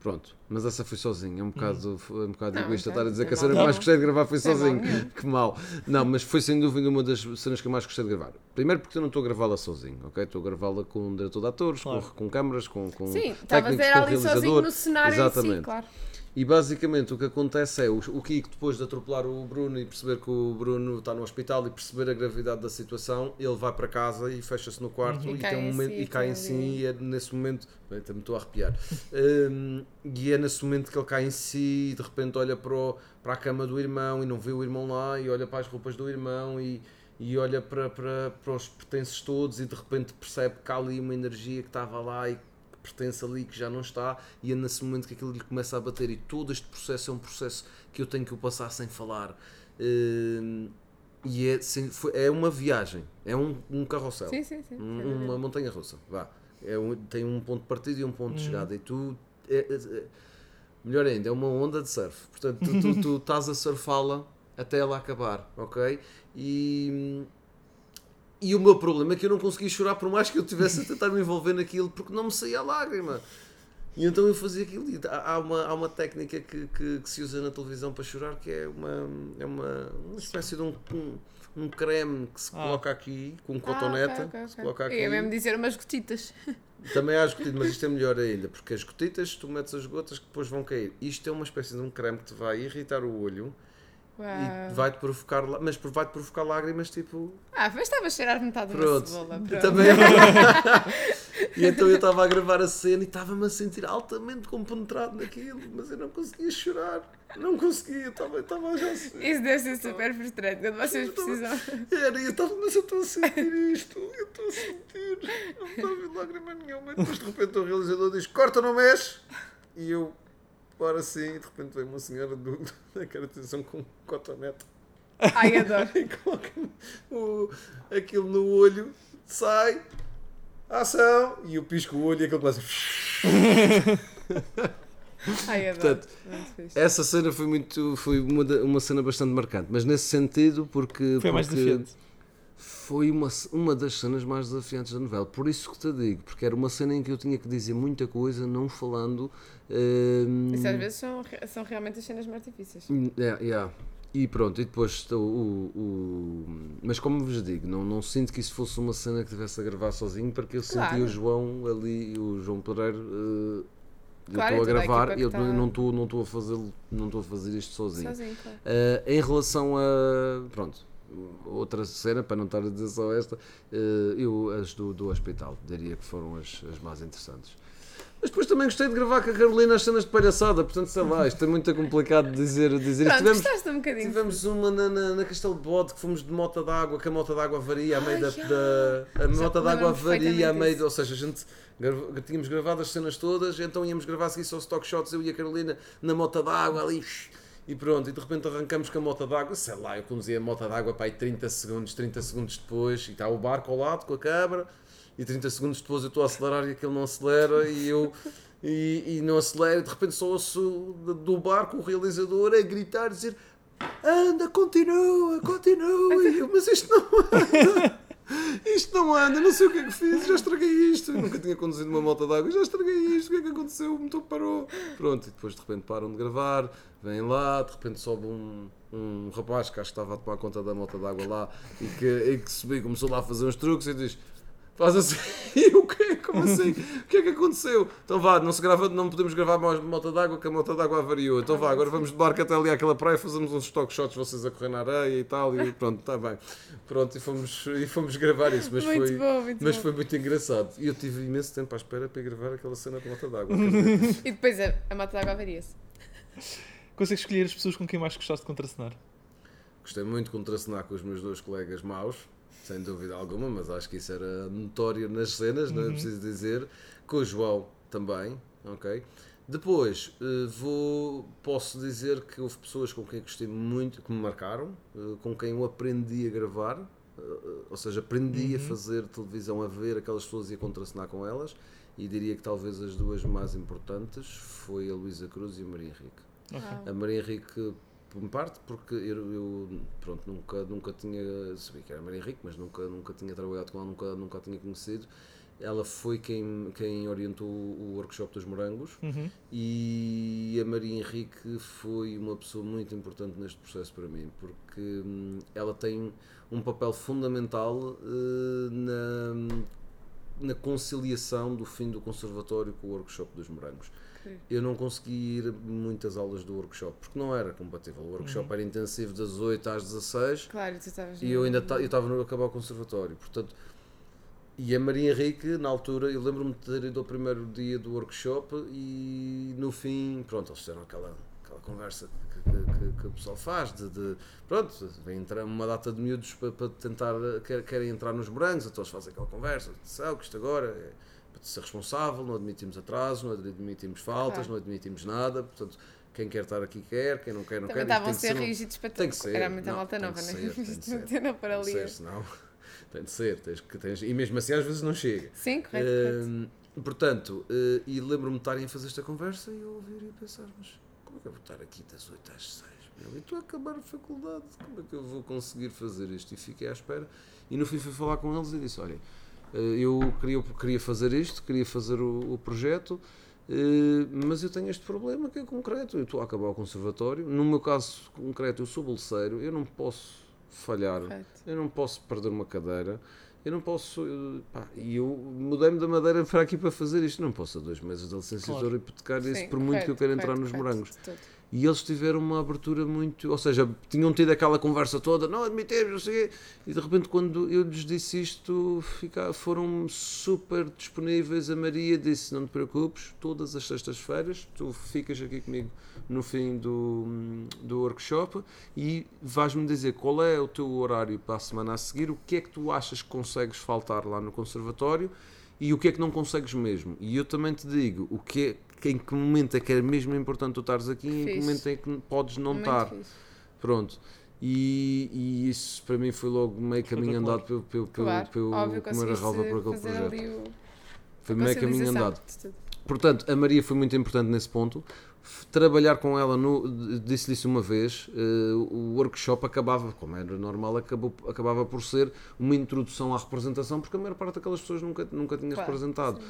Pronto, mas essa foi sozinho. É um bocado, um bocado Não, egoísta estar a dizer que a cena que mais gostei de gravar foi sozinho. Que mal. Não, mas foi sem dúvida uma das cenas que eu mais gostei de gravar. Primeiro porque eu não estou a gravá-la sozinho, ok? Estou a gravá-la com um diretor de atores, Claro. com, com câmaras, com, com Sim, estavas era com ali sozinho no cenário em si, Exatamente. claro. E basicamente o que acontece é o, o Kiko, depois de atropelar o Bruno e perceber que o Bruno está no hospital e perceber a gravidade da situação, ele vai para casa e fecha-se no quarto Uhum. e, E cai tem um em momento, si, e cai em si e é nesse momento. Também estou a arrepiar. Hum, e é nesse momento que ele cai em si e de repente olha para, o- para a cama do irmão e não vê o irmão lá e olha para as roupas do irmão e, e olha para, para, para os pertences todos e de repente percebe que há ali uma energia que estava lá e pertence ali que já não está e é nesse momento que aquilo lhe começa a bater e todo este processo é um processo que eu tenho que o passar sem falar Eh, e é, sem- foi- é uma viagem, é um, um carrossel. Sim, sim, sim. Um- uma montanha russa, vá. É um- tem um ponto de partida e um ponto de chegada. E tu. é- é- é- melhor ainda, é uma onda de surf. Portanto, tu, tu, tu estás a surfá-la até ela acabar, ok? E. E o meu problema é que eu não conseguia chorar por mais que eu estivesse a tentar me envolver naquilo porque não me saía a lágrima. E então eu fazia aquilo. E há uma, há uma técnica que, que, que se usa na televisão para chorar que é uma, é uma, uma espécie de um, um, um creme que se Ah. coloca aqui com Ah, cotonete. ok, ok, Se ok. coloca aqui. Eu ia mesmo dizer umas gotitas. Também há as gotitas, mas isto é melhor ainda, porque as gotitas, tu metes as gotas que depois vão cair. Isto é uma espécie de um creme que te vai irritar o olho Uau. e vai-te provocar, mas vai-te provocar lágrimas tipo. Ah, mas estava a cheirar metade Pronto. cebola. Pronto. Também E então eu estava a gravar a cena e estava-me a sentir altamente compenetrado naquilo, mas eu não conseguia chorar. Não conseguia, estava, estava já a Isso deve ser super frustrante quando vocês precisam. Era, eu estava, mas eu estou a sentir isto, eu estou a sentir, não está a vir lágrima nenhuma. E depois de repente o realizador diz: corta, não mexe. E eu, ora sim, de repente vem uma senhora do, da caracterização com um cotonete Ai, adoro. e coloca o, aquilo no olho, sai, ação, e eu pisco o olho e aquilo começa. Ai, adoro. Portanto. Essa cena foi muito, foi uma, uma cena bastante marcante, mas nesse sentido, porque. Foi mais porque- desafiante. Foi uma, uma das cenas mais desafiantes da novela. Por isso que te digo, porque era uma cena em que eu tinha que dizer muita coisa, não falando. hum, Isso às vezes são, são realmente as cenas mais difíceis. é, yeah. E pronto, e depois o, o, Mas como vos digo, não, não sinto que isso fosse uma cena que tivesse a gravar sozinho, porque eu Claro. senti o João ali, o João Pereira. eh, Claro, eu e estou a gravar, que eu não estou não estou a fazer não estou a fazer isto sozinho. Sozinho, claro. Uh, em relação a. Pronto, outra cena, para não estar a dizer só esta, uh, eu as do, do hospital, diria que foram as, as mais interessantes. Mas depois também gostei de gravar com a Carolina as cenas de palhaçada, portanto, sei lá, isto é muito complicado de dizer. dizer. Pronto, tivemos, gostaste um bocadinho. tivemos uma na, na, na Castelo de Bode que fomos de mota d'água, que a mota d'água varia a meio da, da. A mota d'água varia a meio. Ou seja, a gente. Tínhamos gravado as cenas todas, então íamos gravar a seguir só stock shots, eu e a Carolina na mota d'água ali, e pronto, e de repente arrancamos com a moto d'água, sei lá, eu conduzia a moto d'água para aí 30 segundos, 30 segundos depois, e está o barco ao lado com a câmara, e 30 segundos depois eu estou a acelerar e aquele não acelera, e eu e, e não acelero, e de repente só ouço do- barco o realizador a gritar, dizer anda, continua, continua, mas isto não anda. Isto não anda, não sei o que é que fiz, já estraguei isto. Eu nunca tinha conduzido uma moto d'água, já estraguei isto, o que é que aconteceu? O motor parou. Pronto, e depois de repente param de gravar, vêm lá, de repente sobe um, um rapaz que acho que estava a tomar conta da moto d'água lá e que, e que subiu começou lá a fazer uns truques e diz. Faz assim, e o? Como assim? O que é que aconteceu? Então vá, não, se grava, não podemos gravar mais moto d'água, que a moto d'água avariou. Então vá, agora vamos de barco até ali àquela praia, fazemos uns stock shots, vocês a correr na areia e tal, e pronto, está bem. Pronto, e fomos, e fomos gravar isso, mas, muito foi, bom, muito mas bom. foi muito engraçado. E eu tive imenso tempo à espera para ir gravar aquela cena de moto d'água. E depois a, a mata d'água varia-se. Consegues escolher as pessoas com quem mais gostaste de contracenar? Gostei muito de contracenar com os meus dois colegas maus, sem dúvida alguma, mas acho que isso era notório nas cenas, não é preciso dizer. Com o João também, ok? Depois, eh, vou, posso dizer que houve pessoas com quem gostei muito, que me marcaram, eh, com quem eu aprendi a gravar, eh, ou seja, aprendi a fazer televisão, a ver aquelas pessoas e a contracenar com elas, e diria que talvez as duas mais importantes foi a Luísa Cruz e a Maria Henrique. A Maria Henrique, por parte, porque eu, eu, pronto, nunca, nunca tinha, sabia que era Maria Henrique, mas nunca, nunca tinha trabalhado com ela, nunca, nunca a tinha conhecido. Ela foi quem, quem orientou o workshop dos morangos Uhum. e a Maria Henrique foi uma pessoa muito importante neste processo para mim, porque hum, ela tem um papel fundamental eh, na, na conciliação do fim do conservatório com o workshop dos morangos. Eu não consegui ir muitas aulas do workshop porque não era compatível. O workshop Uhum. era intensivo das 8 às 16 Claro, tu estavas. e eu ainda eu estava no acabar o conservatório. Portanto, e a Maria Henrique, na altura, eu lembro-me de ter ido ao primeiro dia do workshop e no fim, pronto, eles fizeram aquela, aquela conversa que, que- que- o pessoal faz de, de- pronto, vem entrar uma data de miúdos para, para tentar, quer- querem entrar nos morangos, então eles fazem aquela conversa, atenção, que isto agora é para ser responsável, não admitimos atrasos, não admitimos faltas, Claro. não admitimos nada, portanto, Quem quer estar aqui quer, quem não quer, não Também quer. Estavam tem a que ser rígidos para Tem que ser. Era muita não, malta tem nova, né? tem que Isto ser. não tem na Tem paralia. de ser, senão tem de ser. Tens que, tens, e mesmo assim às vezes não chega. Sim, correto, correto. Hum, portanto, eh, e lembro-me de estarem a fazer esta conversa e eu ouvir e pensar, mas como é que eu vou estar aqui das 8 às 6? Meu? E estou a acabar a faculdade, como é que eu vou conseguir fazer isto? E fiquei à espera. E no fim fui falar com eles e disse, olha, eh, eu queria, queria fazer isto, queria fazer o, o projeto, eh, mas eu tenho este problema que é concreto. Eu estou a acabar o conservatório. No meu caso concreto, eu sou bolseiro, eu não posso falhar, correto. eu não posso perder uma cadeira, eu não posso. eh, e eu mudei-me da madeira para aqui para fazer isto. Não posso a dois meses da licenciatura Claro. hipotecar isso por muito que eu correto, queira entrar correto, nos correto, morangos. de todo. E eles tiveram uma abertura muito. Ou seja, tinham tido aquela conversa toda, não admitemos, não sei quê. E de repente, quando eu lhes disse isto, fica, foram super disponíveis. A Maria disse: Não te preocupes, todas as sextas-feiras tu ficas aqui comigo no fim do, do workshop e vais-me dizer qual é o teu horário para a semana a seguir, o que é que tu achas que consegues faltar lá no conservatório e o que é que não consegues mesmo. E eu também te digo o que é, em que momento é que é mesmo importante tu estares aqui e em que momento é que podes não Muito estar. fixe. Pronto. E, e isso para mim foi logo meio caminho andado pelo, pelo, pelo, Claro, pelo óbvio, comer a relva por aquele projeto. o- Foi meio caminho andado. Portanto, a Maria foi muito importante nesse ponto. Trabalhar com ela, disse-lhe isso uma vez, eh, o workshop acabava, como era normal, acabou, acabava por ser uma introdução à representação, porque a maior parte daquelas pessoas nunca, nunca tinha Claro, representado.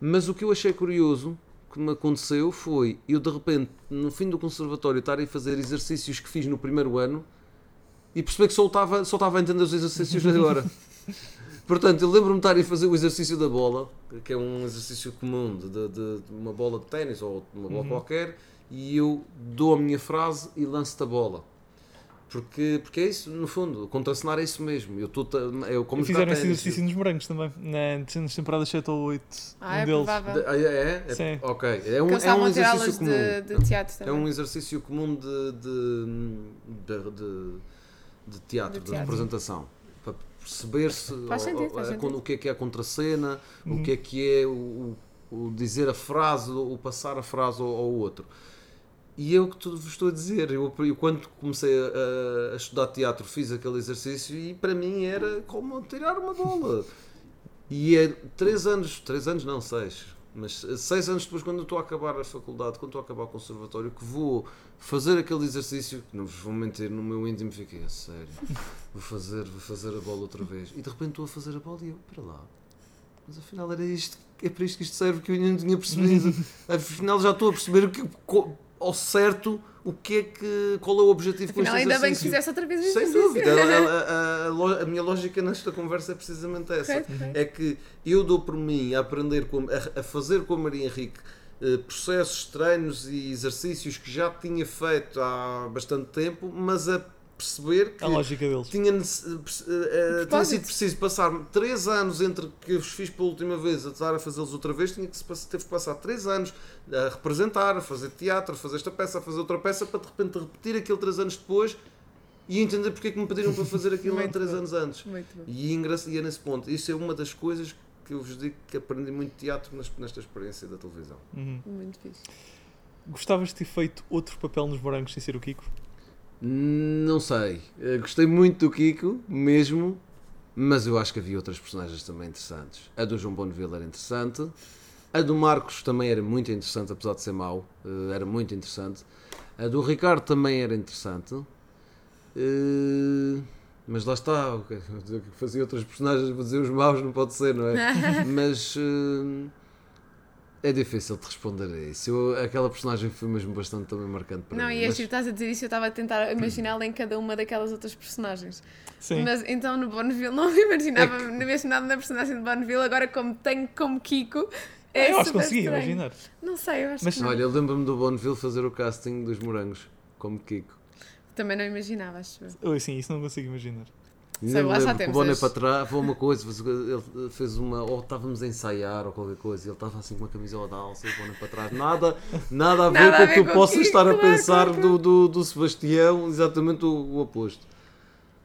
Mas o que eu achei curioso que me aconteceu foi eu de repente, no fim do conservatório, estar a fazer exercícios que fiz no primeiro ano e perceber que só estava, só estava a entender os exercícios agora. Portanto, eu lembro-me de estar a fazer o exercício da bola, que é um exercício comum de, de- de- uma bola de ténis ou de uma bola qualquer, e eu dou a minha frase e lanço-te a bola. Porque, porque é isso, no fundo, contracenar é isso mesmo. Eu estou eu como E fizeram esse exercício nos morangos também, na, nas temporadas 7 ou 8. Ah, um é deles. provável. De- ah, é, é? Sim. Ok. É um, é um exercício comum. de, de teatro É também. um exercício comum de, de, de, de- de teatro, De representação. Para perceber-se Faz o- que é que é a contracena, Uhum. o que é que é o, o dizer a frase, o passar a frase ao, ao outro. E é o que tu vos estou a dizer. Eu, eu quando comecei a, a estudar teatro, fiz aquele exercício e para mim era como tirar uma bola. E é três anos, três anos não, seis, mas seis anos depois, quando eu estou a acabar a faculdade, quando estou a acabar o conservatório, que vou fazer aquele exercício, que não vos vou mentir, no meu íntimo fiquei a sério, vou fazer, vou fazer a bola outra vez. E de repente estou a fazer a bola e eu, para lá, mas afinal era isto, é para isto que isto serve que eu ainda não tinha percebido. Afinal já estou a perceber que, ao certo o que é que, qual é o objetivo com Afinal, este ainda bem que exercício. fizeste outra vez Sem exercício. dúvida, a, a- a- minha lógica nesta conversa é precisamente essa. Correto, correto. É que eu dou por mim a aprender, com, a, a fazer com a Maria Henrique eh, processos, treinos e exercícios que já tinha feito há bastante tempo, mas a perceber que A lógica deles. tinha, eh, tinha sido preciso passar 3 anos entre que eu os fiz pela última vez a estar a fazê-los outra vez, tinha que se teve que passar 3 anos a representar, a fazer teatro, a fazer esta peça, a fazer outra peça, para de repente repetir aquilo 3 anos depois e entender porque é que me pediram para fazer aquilo há Muito 3 bom. anos antes. Muito bom. E, é e é nesse ponto. Isso é uma das coisas que eu vos digo que aprendi muito teatro nesta experiência da televisão. Uhum. Muito fixe. Gostavas de ter feito outro papel nos morangos sem ser o Kiko? Não sei. Eh, Gostei muito do Kiko, mesmo, mas eu acho que havia outras personagens também interessantes. A do João Bonneville era interessante. A do Marcos também era muito interessante, apesar de ser mau. eh, Era muito interessante. A do Ricardo também era interessante. Eh, Mas lá está, dizer que fazia outras personagens, vou dizer os maus, não pode ser, não é? Mas é difícil de responder a isso. Eu- aquela personagem foi mesmo bastante também marcante para Não, mim. e mas- este estás a dizer isso, eu estava a tentar imaginá-la em cada uma daquelas outras personagens. Sim. Mas então no Bonneville não me imaginava mesmo nada na personagem de Bonneville, agora como tenho como Kiko. É eu acho que consegui estranho. imaginar. Não sei, eu acho Mas- que não. Olha, eu lembro-me do Bonneville fazer o casting dos morangos, como Kiko. Também não imaginava. Oi, sim, isso não consigo imaginar. Sei lá, já lembro que o temos Bono é as- para trás, foi uma coisa, ele fez uma, ou estávamos a ensaiar ou qualquer coisa, e ele estava assim com uma camisola de alça e o Bono é para trás, nada, nada a ver Nada com o que tu com o possas Kiko, estar a claro, pensar claro, do, do, do Sebastião, exatamente o, o oposto.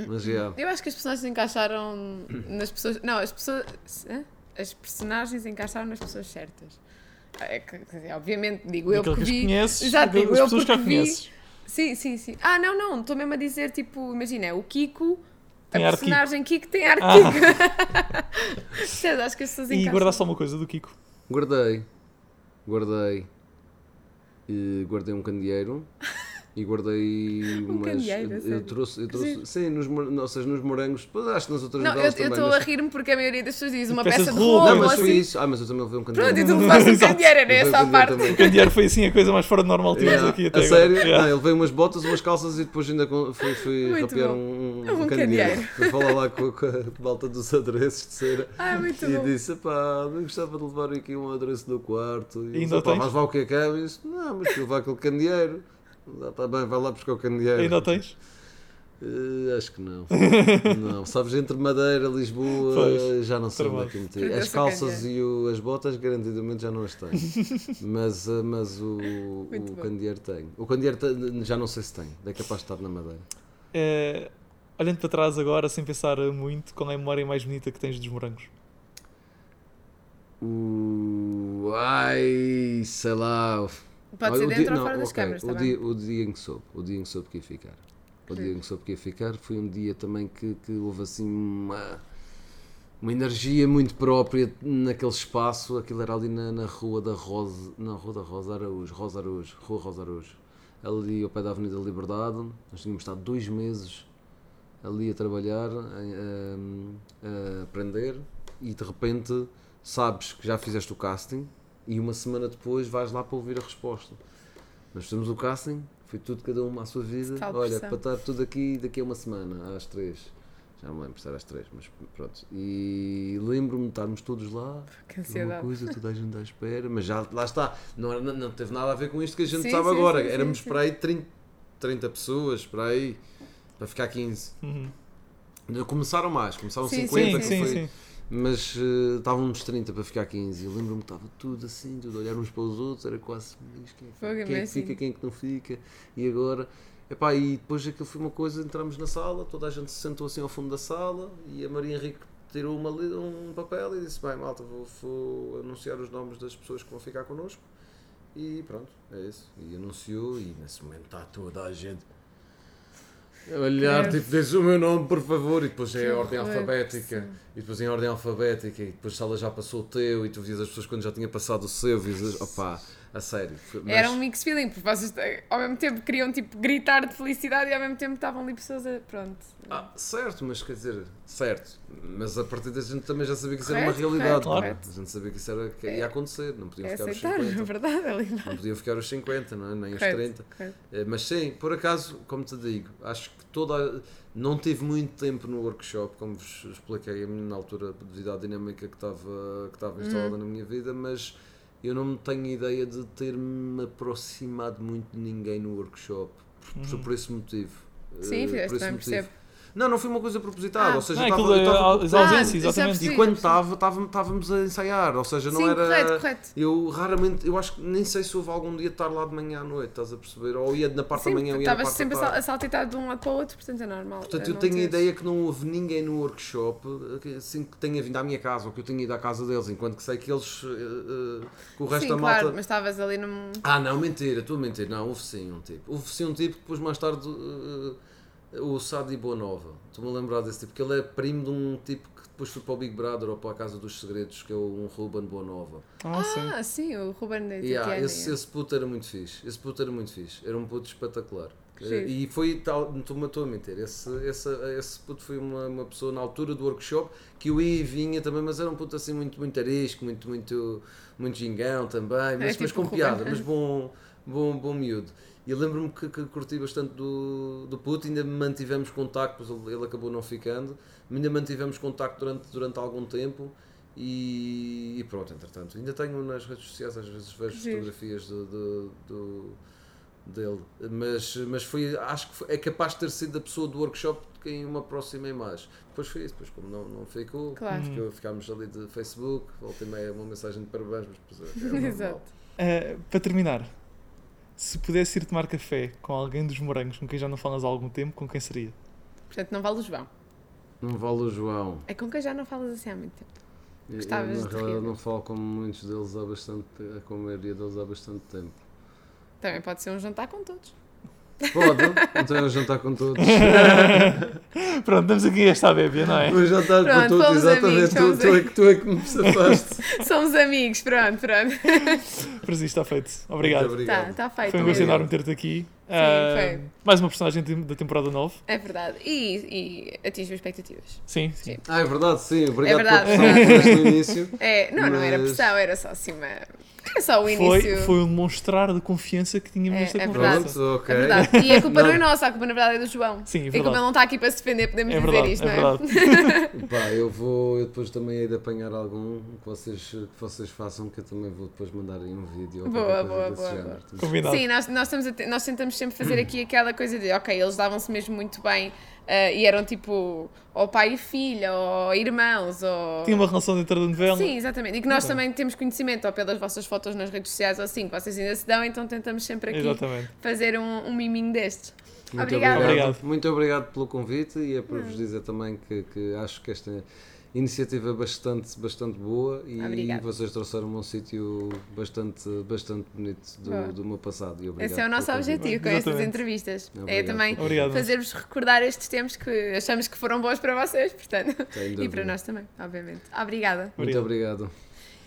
Mas já. Eu acho que as personagens encaixaram nas pessoas. Não, as pessoas. As personagens encaixaram nas pessoas certas. É que, quer dizer, obviamente, digo eu porque que vi. conheces, Exato, digo as eu pessoas que já porque vi. conheces. Sim, sim, sim. Ah, não, não, estou mesmo a dizer, tipo, imagina, o Kiko. Tem a Kiko. personagem Kiko tem ar Ah. Kiko. Percebes? Acho que as pessoas E guardaste alguma coisa do Kiko? Guardei. Guardei. E guardei um candeeiro. E guardei Um umas. candeeiro, eu trouxe, eu trouxe sim, nos, ou seja, nos morangos. Acho que nas outras Não, eu novelas eu também. estou mas- a rir porque a maioria das pessoas diz uma Peças peça de roupa, Não, mas assim. foi isso. Ah, mas eu também levei um candeeiro. Pronto, e tu levaste um candeeiro, era um essa a candeeiro parte. também. O candeeiro foi assim a coisa mais fora de normal que tivemos Yeah. aqui até a agora. sério? Yeah. Não, ele veio umas botas, umas calças e depois ainda fui, fui rapear um, Um um candeeiro. Fui falar lá com, com a malta dos adereços de cera Ah, muito e bom. disse: pá, eu gostava de levar aqui um adereço do quarto. E E ainda disse, "Pá, tens? mas vá o que é que é? E disse: não, mas levar aquele candeeiro. Está bem, vai lá buscar o candeeiro. Ainda o tens? Eh, acho que não. não, sabes, entre Madeira, Lisboa, Pois, já não sei onde é que meter. As calças e o- as botas, garantidamente, já não as tenho. mas eh, mas o, Muito o bom. candeeiro tem. O candeeiro tem- já não sei se tem, é capaz de estar na Madeira. Eh, olhando para trás agora, sem pensar muito, qual é a memória mais bonita que tens dos morangos? O, ai, sei lá. Pode ser o dentro dia- ou não, fora das câmaras, o está dia, bem? o dia em que soube, o dia em que soube que ia ficar. O dia em que soube que ia ficar foi um dia também que, que houve assim uma, uma energia muito própria naquele espaço. Aquilo era ali na, na Rua da Rosa, na Rua da Rosa Araújo, Rosa Araújo, Rua Rosa Araújo. Ali ao pé da Avenida Liberdade. Nós tínhamos estado dois meses ali a trabalhar, a, a- a aprender e de repente sabes que já fizeste o casting e uma semana depois vais lá para ouvir a resposta. Nós fizemos o casting, foi tudo cada uma à sua vida. Tal Olha, pressão. para estar tudo aqui daqui a uma semana, às três. Já não lembro se era às três, mas pronto. E lembro-me de estarmos todos lá, Que uma coisa, toda a gente à espera, mas já lá está. Não, era- não, não teve nada a ver com isto que a gente Sim, sabe sim, agora. sim, Éramos para aí 30, 30 pessoas, para aí, para ficar 15. Uhum. Começaram mais, começaram Sim, 50, Sim, que sim, foi, sim. mas eh, estávamos 30 para ficar 15. Eu lembro-me que estava tudo assim, tudo a olhar uns para os outros, era quase "Mas quem, é que- Fogo, quem é que imagino. fica, quem é que não fica, e agora. Epá, e depois aquilo foi uma coisa, entramos na sala, toda a gente se sentou assim ao fundo da sala e a Maria Henrique tirou uma, um papel e disse, bem malta, vou, vou anunciar os nomes das pessoas que vão ficar connosco e pronto, é isso. E anunciou e nesse momento está toda a gente olhar, tipo, diz o meu nome por favor e depois é Que a ordem alfabética sim. e depois em ordem alfabética e depois a sala já passou o teu e tu vias as pessoas quando já tinha passado o seu, vias, as- opá, a sério. mas- Era um mix feeling, porque vocês eh, ao mesmo tempo queriam tipo, gritar de felicidade e ao mesmo tempo estavam ali pessoas a. Pronto. Ah, certo, mas quer dizer, certo. Mas a partir da gente também já sabia que isso era uma Correto, realidade. correto, não é? correto. A gente sabia que isso era que ia acontecer, não podiam É ficar os aceitar, é 50. verdade, é. Não podiam ficar os 50, não é? nem os Correto, 30. correto. Eh, Mas sim, por acaso, como te digo, acho que toda. a- Não tive muito tempo no workshop, como vos expliquei a na altura, devido à dinâmica que estava, que estava instalada Hum. na minha vida, mas eu não tenho ideia de ter-me aproximado muito de ninguém no workshop, por, por- por esse motivo. Sim, fizeste por esse motivo. percebo. Não, não foi uma coisa propositada, Ah. ou seja, Não, eu estava- eu da- estava- as Ah, ausências, já exatamente. percebi. e quando estava, estava- estávamos a ensaiar, ou seja, não Sim, era. correto, correto. Eu raramente, eu acho que nem sei se houve algum dia de estar lá de manhã à noite, estás a perceber? Ou ia na parte Sim, da manhã ou ia na estavas parte sempre da tarde. a saltitar de um lado para o outro, portanto é normal. Portanto, é eu tenho a ideia que não houve ninguém no workshop que, assim, que tenha vindo à minha casa ou que eu tenha ido à casa deles, enquanto que sei que eles, eh, que o resto Sim, da claro, malta. mas estavas ali num. Ah, não, mentira, estou a mentir. Não, houve sim um tipo. Houve sim um tipo que depois mais tarde. eh, o Sadi Boanova. Estou-me a lembrar desse tipo, porque ele é primo de um tipo que depois foi para o Big Brother ou para a Casa dos Segredos, que é um Ruben Boanova. Ah, sim. Ah, sim, o Ruben da Yeah, esse, esse puto era muito fixe. Esse puto era muito fixe. Era um puto espetacular. Eh, E foi tal, não estou- não estou a mentir. Esse, esse, esse puto foi uma, uma pessoa na altura do workshop que eu ia e vinha também, mas era um puto assim muito, muito arisco, muito, muito, muito gingão também, mas, tipo mas com o piada, mas bom, bom, bom miúdo. E lembro-me que, que curti bastante do, do puto, ainda mantivemos contacto, pois ele, ele acabou não ficando, ainda mantivemos contacto durante, durante algum tempo. E, e pronto, entretanto, ainda tenho nas redes sociais, às vezes vejo Giro. fotografias do, do, do- dele, mas, mas foi, acho que foi- é capaz de ter sido a pessoa do workshop de quem eu me aproximei mais. Depois foi isso, depois como não, não ficou, Claro. ficou- ficámos ali de Facebook, voltei meia uma mensagem de parabéns, mas depois é, é. Exato. Eh, para terminar, se pudesse ir tomar café com alguém dos morangos com quem já não falas há algum tempo, com quem seria? Portanto, não vale o João. Não vale o João. É com quem já não falas assim há muito tempo. Eu, Gostavas eu, na de realidade, rir? não falo com muitos deles há bastante, com a maioria deles há bastante tempo. Também pode ser um jantar com todos. Pode, então eu jantar com todos. Pronto, estamos aqui esta bébia, não é? Vou jantar Pronto, com todos, exatamente. amigos, tu, tu, é que, tu é que me safaste. Somos amigos, pronto, pronto. Por isso está feito. Obrigado. Muito obrigado. Tá, tá feito. Foi um gosto enorme ter-te aqui. Ah, foi. Mais uma personagem da temporada 9. É verdade. E, e atingiu expectativas. Sim, sim. Ah, é verdade, sim. Obrigado É verdade. pela pressão no início. É, não, não era Mas- pressão, era só assim uma. Era só o Foi, início. foi um demonstrar de confiança que tínhamos É, nesta é conversa. verdade. Pronto, ok. É verdade. E a culpa não, é nossa, a culpa na verdade é do João. Sim, é E como verdade. ele não está aqui para se defender, podemos É dizer verdade, isto, é não é? verdade. Pá, eu vou, eu depois também hei de apanhar algum que vocês, que vocês façam, que eu também vou depois mandar aí um vídeo Boa, boa, boa, género. boa. Portanto, Combinado. Sim, nós, nós, estamos a te- nós tentamos sempre fazer aqui aquela coisa de, ok, eles davam-se mesmo muito bem eh, e eram tipo, ou pai e filha, ou irmãos, ou. Tinha uma relação dentro da novela. Sim, exatamente. E que nós Bom. também temos conhecimento, ou pelas vossas fotos nas redes sociais, ou assim, que vocês ainda se dão, então tentamos sempre aqui Exatamente. fazer um, um miminho destes. Muito Obrigada. Obrigado. Muito obrigado pelo convite e é para vos dizer também que, que acho que esta iniciativa é bastante, bastante boa e Obrigada. vocês trouxeram-me um sítio bastante, bastante bonito do, do meu passado. E obrigado Esse é o nosso objetivo com estas Exatamente. entrevistas. É Obrigado. também Obrigado. fazer-vos recordar estes tempos que achamos que foram bons para vocês, portanto. E para nós também, obviamente. Obrigada. Muito obrigado.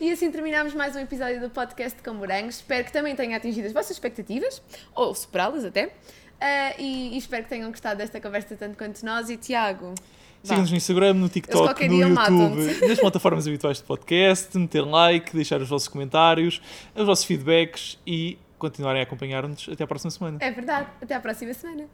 E assim terminamos mais um episódio do podcast com Morangos. Espero que também tenha atingido as vossas expectativas, ou superá-las até. Ah, e, e espero que tenham gostado desta conversa tanto quanto nós. E Tiago, vá. Sigam-nos no Instagram, no TikTok, no YouTube, nas plataformas habituais de podcast, meter like, deixar os vossos comentários, os vossos feedbacks e continuarem a acompanhar-nos até à próxima semana. é verdade. Até à próxima semana.